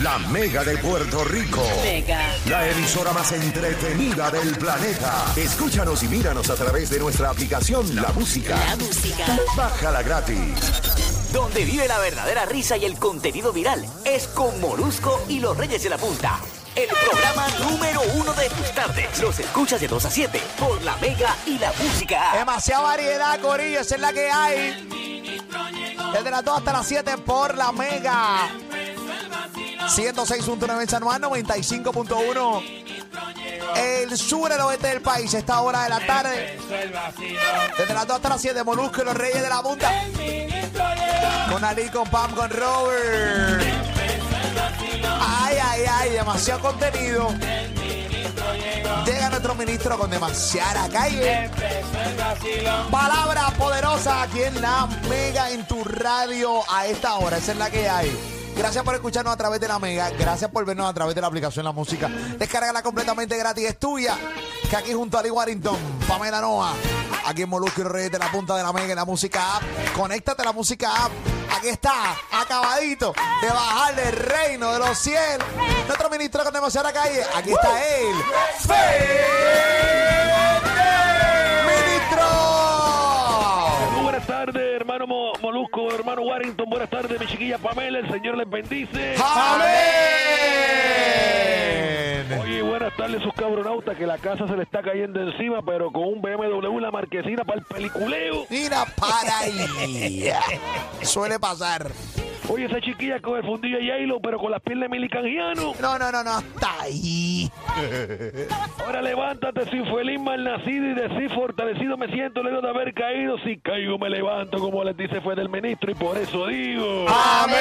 la Mega de Puerto Rico. Mega. La emisora más entretenida del planeta. Escúchanos y míranos a través de nuestra aplicación La Música. La música. Bájala gratis. Donde vive la verdadera risa y el contenido viral es con Molusco y los Reyes de la Punta. El programa número uno de tus tardes. Los escuchas de 2 a 7 por la Mega y la Música. Demasiada variedad, Corillo, esa es la que hay. Desde las 2 hasta las 7 por la Mega. 106.9 en San Juan, 95.1 el sur, el oeste del país, esta hora de la tarde. Desde las 2 hasta las 7, Molusco y los Reyes de la Punta. Con Ali, con Pam, con Robert. Ay, ay, ay, demasiado contenido. Llega nuestro ministro con demasiada calle. Palabra poderosa aquí en la Mega en tu radio a esta hora. Esa es la que hay. Gracias por escucharnos a través de la Mega. Gracias por vernos a través de la aplicación La Música. Descárgala completamente gratis. Es tuya. Que aquí junto a Lee Warrington, Pamela Noa, aquí en Molusco y Reyes de la Punta de la Mega en la Música App. Conéctate a la Música App. Aquí está, acabadito de bajar el reino de los cielos. Nuestro ministro con demasiada calle. Aquí está él. ¡Ministro! Hermano Warrington. Buenas tardes, mi chiquilla Pamela. El Señor les bendice. ¡Amén! Oye, buenas tardes, sus cabronautas, que la casa se le está cayendo encima, pero con un BMW, la marquesina para el peliculeo. Mira para ahí. Suele pasar. Oye, esa chiquilla con el fundillo de Yailo, pero con las piernas de Milicangiano. No, no, no, no, hasta ahí. Ahora levántate, sin feliz mal nacido y decir fortalecido me siento luego de haber caído. Si caigo me levanto, como les dice fue del ministro, y por eso digo. Amén.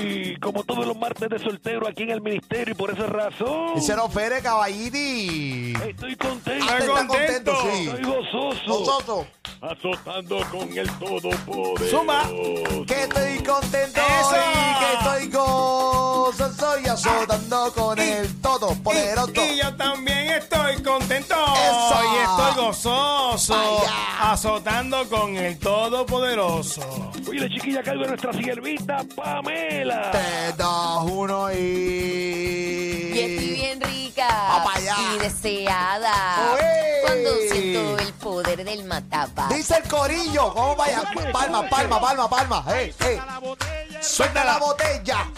Y como todos los martes de soltero aquí en el ministerio, y por esa razón. Díselo, Fere, caballiti. Estoy contento. Ah, está contento, sí. Estoy gozoso. Gozoso. Azotando con el todopoderoso. Zumba. Que estoy contento Eso. y que estoy gozoso y azotando con el todo poderoso. Y, y yo también estoy contento. Eso. Y estoy gozoso. Vaya. Azotando con el Todopoderoso. Oye, la chiquilla cargo de nuestra siervita Pamela. Tres, dos, uno y... Y estoy bien rica. Allá. Y deseada. Cuando siento el poder del matapa. Dice el corillo. ¿Cómo vaya? Palma, palma, palma, palma. Hey, hey. Suelta la botella.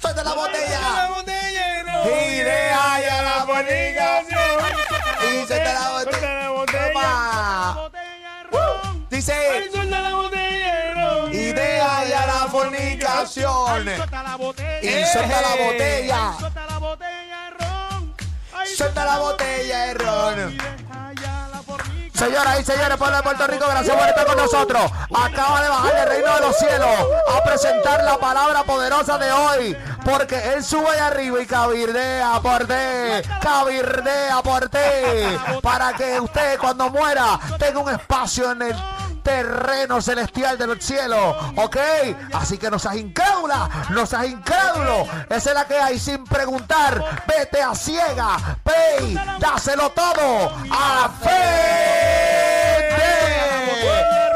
Suelta la La botella. Y deja ya la fornicación. Y suelta la botella. Suelta la botella. Toma. Ay, Dice. suelta la botella no. Y deja ya la fornicación. Y suelta la botella. Suelta la botella de. Señoras y señores, pueblo de Puerto Rico, gracias por estar con nosotros. Acaba de bajar el reino de los cielos a presentar la palabra poderosa de hoy. Porque Él sube allá arriba y cabirdea por ti. Cabirdea por ti. Para que usted cuando muera tenga un espacio en el terreno celestial del cielo, ¿ok? Así que no seas incrédula, no seas incrédulo. Esa es la que hay sin preguntar. Vete a ciega, pay, dáselo todo a fe.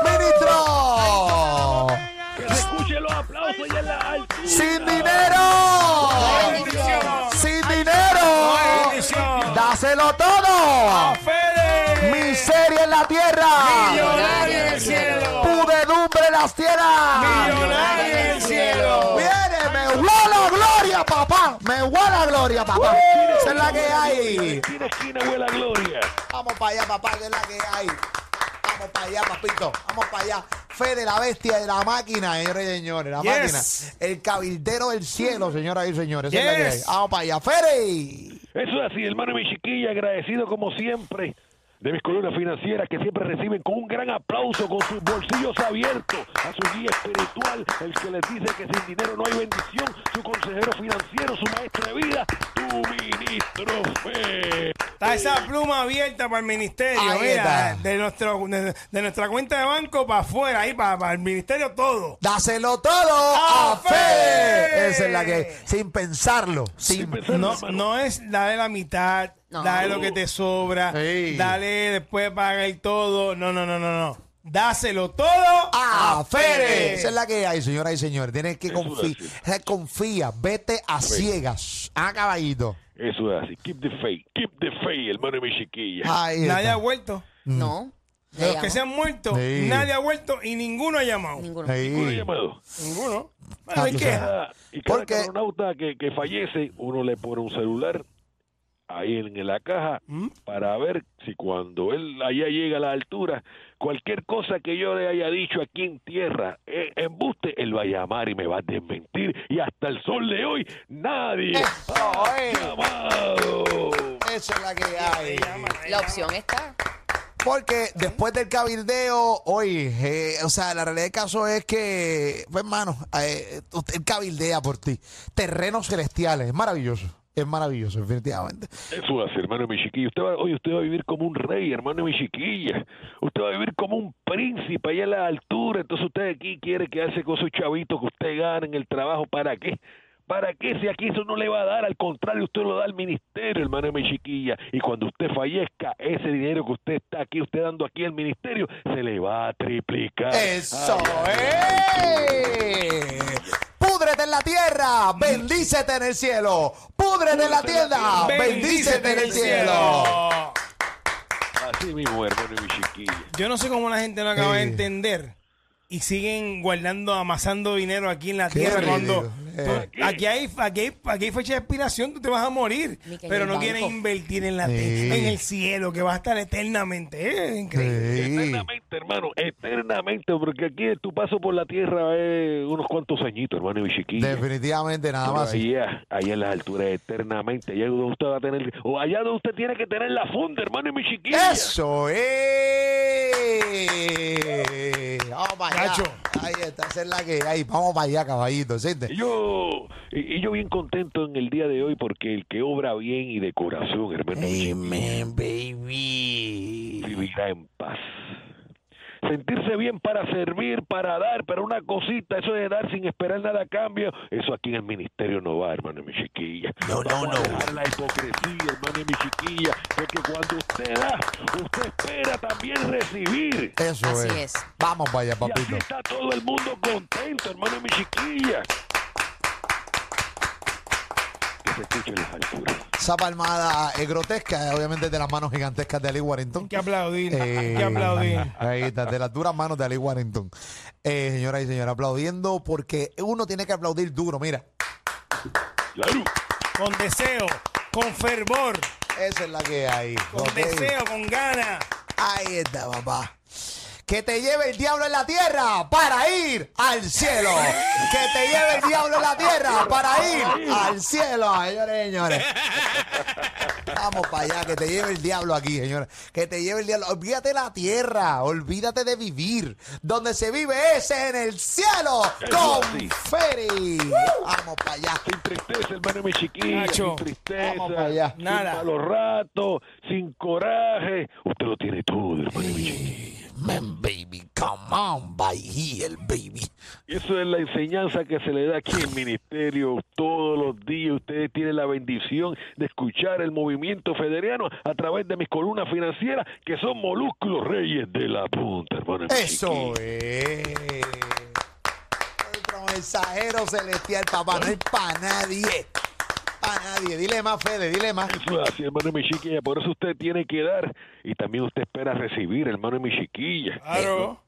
Ministro, Que se escuchen los aplausos y en la altura. sin dinero, sin dinero, dáselo todo. Tierra. Millonario en el cielo. Pudedumbre en las tierras. Millonario en el cielo. Viene, me huele gloria, papá. Me huele gloria, papá. Esa es la que hay. Esquina, esquina, huele gloria. Vamos para allá, papá, que es la que hay. Vamos para allá, papito. Vamos para allá. Fede, la bestia de la máquina, señores y señores. La Yes. máquina. El cabildero del cielo, señoras y señores. Esa es la que hay. Yes. Vamos para allá. Fede. Eso es así, hermano y mi chiquilla, agradecido como siempre de mis columnas financieras que siempre reciben con un gran aplauso, con sus bolsillos abiertos, a su guía espiritual, el que les dice que sin dinero no hay bendición, su consejero financiero, su maestro de vida, tu ministro Fe. Está esa pluma abierta para el ministerio, Ahí mira, está. de, nuestro, de, de nuestra cuenta de banco para afuera, ahí para, para el ministerio todo. Dáselo todo a ¡A fe. fe! Esa es la que, sin pensarlo. Sin, Sin pensar, No, no es dale la mitad, No. dale lo que te sobra, Sí. dale después paga y todo. No, no, no, no, no. Dáselo todo a a Fere. Fere. Esa es la que hay, señoras y señores. Tienes que Eso es confiar. así. Confía, vete a ciegas. A caballito. Eso es así. Keep the faith. Keep the faith, hermano de mi chiquilla. Ahí Nadie ha vuelto. No. De los que se han muerto, Sí. nadie ha vuelto y ninguno ha llamado. Ninguno. Ahí. ¿Cómo lo he llamado? Ninguno. Ah, Bueno, hay tú queja. Cada- y cada Porque- astronauta que, que fallece, uno le pone un celular ahí en, la caja ¿Mm? para ver si cuando él allá llega a la altura, cualquier cosa que yo le haya dicho aquí en tierra, eh, embuste, él va a llamar y me va a desmentir. Y hasta el sol de hoy, nadie Eso, ha eh. llamado. Esa es la que hay. La opción está. Porque después del cabildeo, hoy, eh, o sea, la realidad del caso es que, pues, hermano, eh, usted cabildea por ti. Terrenos celestiales, es maravilloso. Es maravilloso, definitivamente. Eso hace, hermano mi chiquilla. Usted va, hoy usted va a vivir como un rey, hermano mi chiquilla. Usted va a vivir como un príncipe allá a la altura. Entonces usted aquí quiere quedarse con esos chavitos que usted gana en el trabajo. ¿Para qué? ¿Para qué? Si aquí eso no le va a dar, al contrario, usted lo da al ministerio, hermano mi chiquilla. Y cuando usted fallezca, ese dinero que usted está aquí, usted dando aquí al ministerio, se le va a triplicar. ¡Eso Ay, es! ¡Púdrete en la tierra! ¡Bendícete en el cielo! ¡Púdrete en la tienda! ¡Bendícete en el cielo! Así mismo, hermano de mi chiquilla. Yo no sé cómo la gente no acaba de entender y siguen guardando, amasando dinero aquí en la Qué tierra cuando Eh. tú- aquí, hay, aquí, hay, aquí hay fecha de expiración, tú te vas a morir, pero no quieren invertir en la Sí. en el cielo que va a estar eternamente. Es increíble. Sí. Eternamente, hermano, eternamente, porque aquí tu paso por la tierra es unos cuantos añitos, hermano, y mi chiquilla. Definitivamente, nada Pero más. allá, allá en las alturas, eternamente, allá donde usted va a tener, o allá donde usted tiene que tener la funda, hermano, y mi chiquilla. ¡Eso es! Vamos para allá. Nacho. Ahí está, esa es la que hay. Vamos para allá, caballito. ¿siente? Y yo, y, y yo bien contento en el día de hoy porque el que obra bien y de corazón, hermano, Amen, baby. vivirá en paz. Sentirse bien para servir, para dar, pero una cosita, eso de dar sin esperar nada a cambio, eso aquí en el ministerio no va, hermano, y mi chiquilla. No, no, Vamos a no. dejar la hipocresía, hermano, y mi chiquilla, porque cuando usted da, usted espera también recibir. Eso Así es. es. Vamos para allá, Y así papito. está todo el mundo contento, hermano, y mi chiquilla. Las alturas. Esa palmada es grotesca, obviamente de las manos gigantescas de Ali Warrington. Hay que aplaudir, hay Eh, que aplaudir. Ahí está, de las duras manos de Ali Warrington. Eh, señoras y señores, aplaudiendo porque uno tiene que aplaudir duro, mira. Claro. Con deseo, con fervor, Esa es la que hay. con ok. deseo, con ganas. Ahí está, papá. Que te lleve el diablo en la tierra para ir al cielo. Que te lleve el diablo en la tierra para ir al cielo, señores y señores. Vamos para allá, que te lleve el diablo aquí, señores. Que te lleve el diablo. Olvídate de la tierra, olvídate de vivir. Donde se vive es en el cielo con. Feri. Vamos para allá. sin tristeza, hermano mi chiquilla, Nacho, sin tristeza, vamos para allá. sin Nada. malos ratos, sin coraje. Usted lo tiene todo, hermano mi chiquilla. Man, baby, come on, by here, baby. Y Eso es la enseñanza que se le da aquí en el ministerio todos los días. Ustedes tienen la bendición de escuchar el movimiento federiano a través de mis columnas financieras, que son Molúsculos Reyes de la Punta, hermano. Eso es. Nuestro mensajero celestial, papá. No hay para nadie. Para nadie. Dile más, Fede, dile más. Eso es así, hermano mi chiquilla. Por eso usted tiene que dar y también usted espera recibir, hermano mi chiquilla. Claro.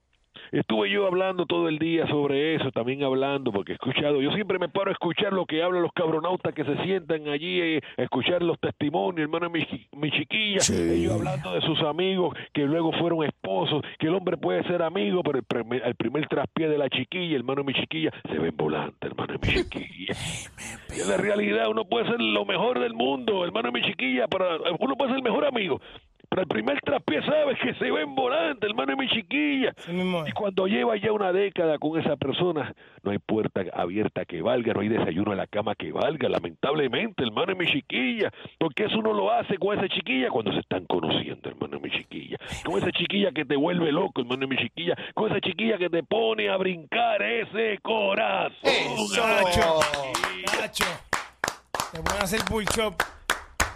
Estuve yo hablando todo el día sobre eso, también hablando, porque he escuchado, yo siempre me paro a escuchar lo que hablan los cabronautas que se sientan allí, eh, a escuchar los testimonios, hermano, mi, mi chiquilla, ellos hablando de sus amigos que luego fueron esposos, que el hombre puede ser amigo, pero el primer, el primer traspié de la chiquilla, hermano, mi chiquilla, se ven volante, hermano, mi chiquilla. En la realidad uno puede ser lo mejor del mundo, hermano, mi chiquilla, para, uno puede ser el mejor amigo. Pero el primer traspié sabes que se ven volante, hermano, mi chiquilla. Mismo es. Y cuando lleva ya una década con esa persona, no hay puerta abierta que valga, no hay desayuno en la cama que valga, lamentablemente, hermano y mi chiquilla, porque eso uno lo hace con esa chiquilla cuando se están conociendo, hermano y mi chiquilla, con esa chiquilla que te vuelve loco, hermano y mi chiquilla, con esa chiquilla que te pone a brincar ese corazón. Eso. Nacho, Nacho. Te pueden hacer pull chop.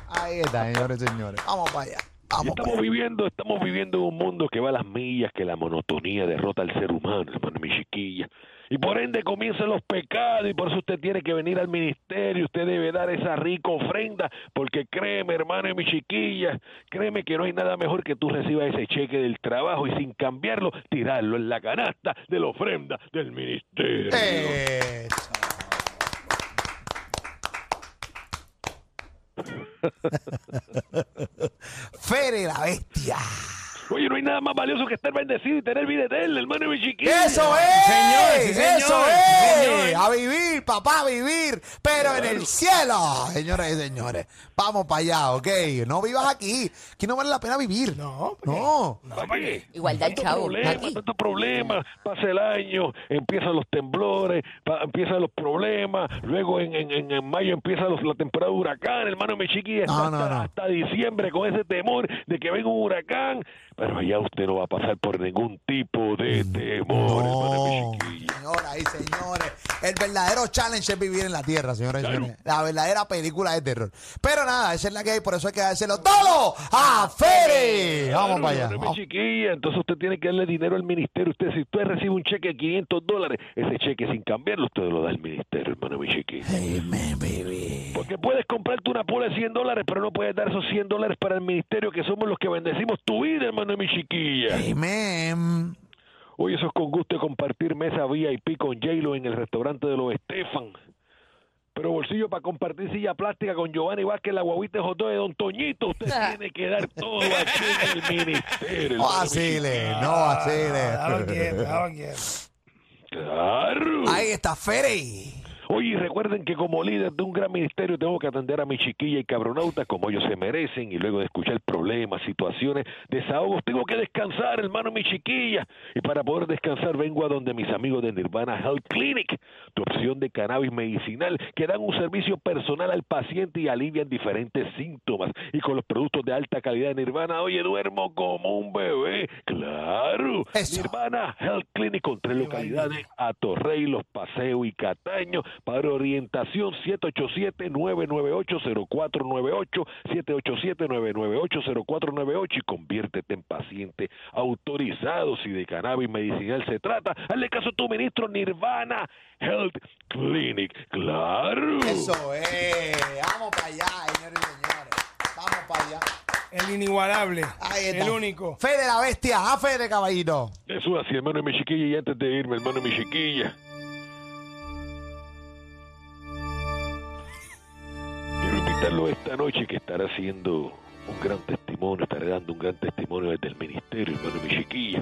Ahí está, señores y señores. Vamos para allá. Estamos viviendo, estamos viviendo en un mundo que va a las millas, que la monotonía derrota al ser humano, hermano, mi chiquilla. Y por ende comienzan los pecados y por eso usted tiene que venir al ministerio, usted debe dar esa rica ofrenda, porque créeme, hermano y mi chiquilla, créeme que no hay nada mejor que tú recibas ese cheque del trabajo y sin cambiarlo, tirarlo en la canasta de la ofrenda del ministerio. Eso. Fere la bestia. Oye, no hay nada más valioso que estar bendecido y tener vida eterna, hermano y mi chiquilla. Eso es, señor, sí, señor, eso es. señor. A vivir, papá, a vivir, pero en el cielo, señoras y señores. Vamos para allá, ¿ok? No vivas aquí. Aquí no vale la pena vivir. No. No. ¿Para qué? Igualdad, Tanto chavo, problema, aquí. tanto problema, pasa el año, empiezan los temblores, pa- empiezan los problemas, luego en, en, en- en mayo empieza los- la temporada de huracán, hermano mi chiquilla, No, está no, hasta, no. hasta diciembre con ese temor de que venga un huracán, pero allá usted no va a pasar por ningún tipo de temor, hermano No, mi chiquilla. señoras y señores, el verdadero challenge es vivir en la tierra, señoras y señores. La verdadera película de terror. Pero nada, esa es la que hay, por eso hay que dárselo todo a Fere. Vamos Claro, para allá. hermano, mi Vamos. chiquilla, entonces usted tiene que darle dinero al ministerio. Usted, si usted recibe un cheque de 500 dólares, ese cheque sin cambiarlo, usted lo da al ministerio, hermano, mi chiquilla. Baby. Porque puedes comprarte una pula de 100 dólares, pero no puedes dar esos 100 dólares para el ministerio, que somos los que bendecimos tu vida, hermano, mi chiquilla. Amen. Hoy eso es con gusto de compartir mesa VIP con J-Lo en el restaurante de los Estefan. Pero bolsillo para compartir silla plástica con Giovanni Vázquez, la guaguita de Jotó de Don Toñito. Usted tiene que dar todo aquí en el ministerio. No vacile, no vacile. quieto. Claro. Ahí está Fere. Oye, y recuerden que como líder de un gran ministerio tengo que atender a mi chiquilla y cabronauta como ellos se merecen y luego de escuchar problemas, situaciones, desahogos, tengo que descansar, hermano, mi chiquilla. Y para poder descansar vengo a donde mis amigos de Nirvana Health Clinic, tu opción de cannabis medicinal que dan un servicio personal al paciente y alivian diferentes síntomas. Y con los productos de alta calidad de Nirvana, oye, duermo como un bebé. Claro. Eso. Nirvana Health Clinic con tres localidades, Atorrey, Los Paseos y Cataño. Para orientación, 787-998-0498, 787-998-0498 y conviértete en paciente autorizado. Si de cannabis medicinal se trata, hazle caso a tu ministro Nirvana Health Clinic. ¡Claro! Eso es. Vamos para allá, señores y señores. Vamos para allá. El inigualable. Ahí está. El único. Fede la bestia. A Fede, caballito. Eso es así, hermano de mi chiquilla. Y antes de irme, hermano de mi chiquilla. Esta noche que estará haciendo un gran testimonio, estaré dando un gran testimonio desde el ministerio, hermano mi chiquilla.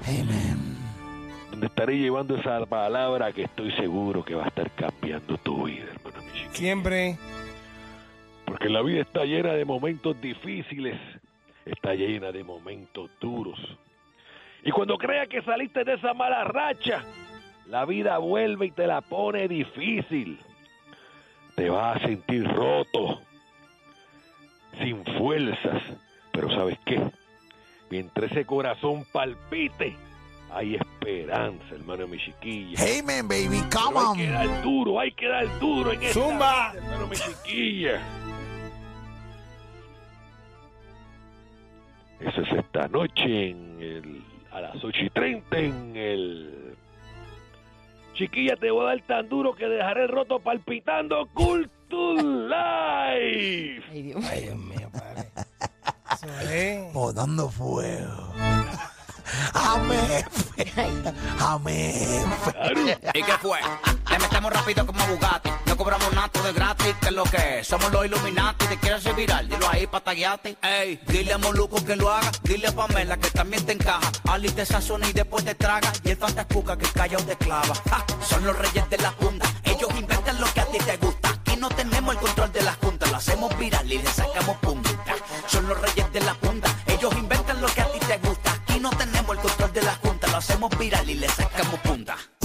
Donde estaré llevando esa palabra que estoy seguro que va a estar cambiando tu vida, hermano mi chiquilla. Siempre. Porque la vida está llena de momentos difíciles, está llena de momentos duros. Y cuando creas que saliste de esa mala racha, la vida vuelve y te la pone difícil. Te vas a sentir roto, sin fuerzas. Pero ¿sabes qué? Mientras ese corazón palpite, hay esperanza, hermano mi chiquilla. Amen, baby. Come hay que dar duro, hay que dar duro en esta Zumba. vida, hermano mi chiquilla. Eso es esta noche en el, a las 8 y 30 en el... Chiquilla, te voy a dar tan duro que dejaré el roto palpitando Culture Life. Ay, Dios mío. Ay, Dios mío, padre. Botando fuego. Amén. Amén. ¿Y qué fue? Le metemos rápido como Bugatti. No cobramos nada de gratis. que es lo que es? Somos los Illuminati. Te quieres ser viral, dilo ahí pa' taguearte. Ey, dile a Moluco que lo haga. Dile a Pamela que también te encaja. Ali te sazona y después te traga. Y el fantascuca que calla o te clava. Ja, son los reyes de la punta. Hacemos viral y le sacamos punta. Son los reyes de la punta. Ellos inventan lo que a ti te gusta. Aquí no tenemos el control de la junta. Lo hacemos viral y le sacamos punta.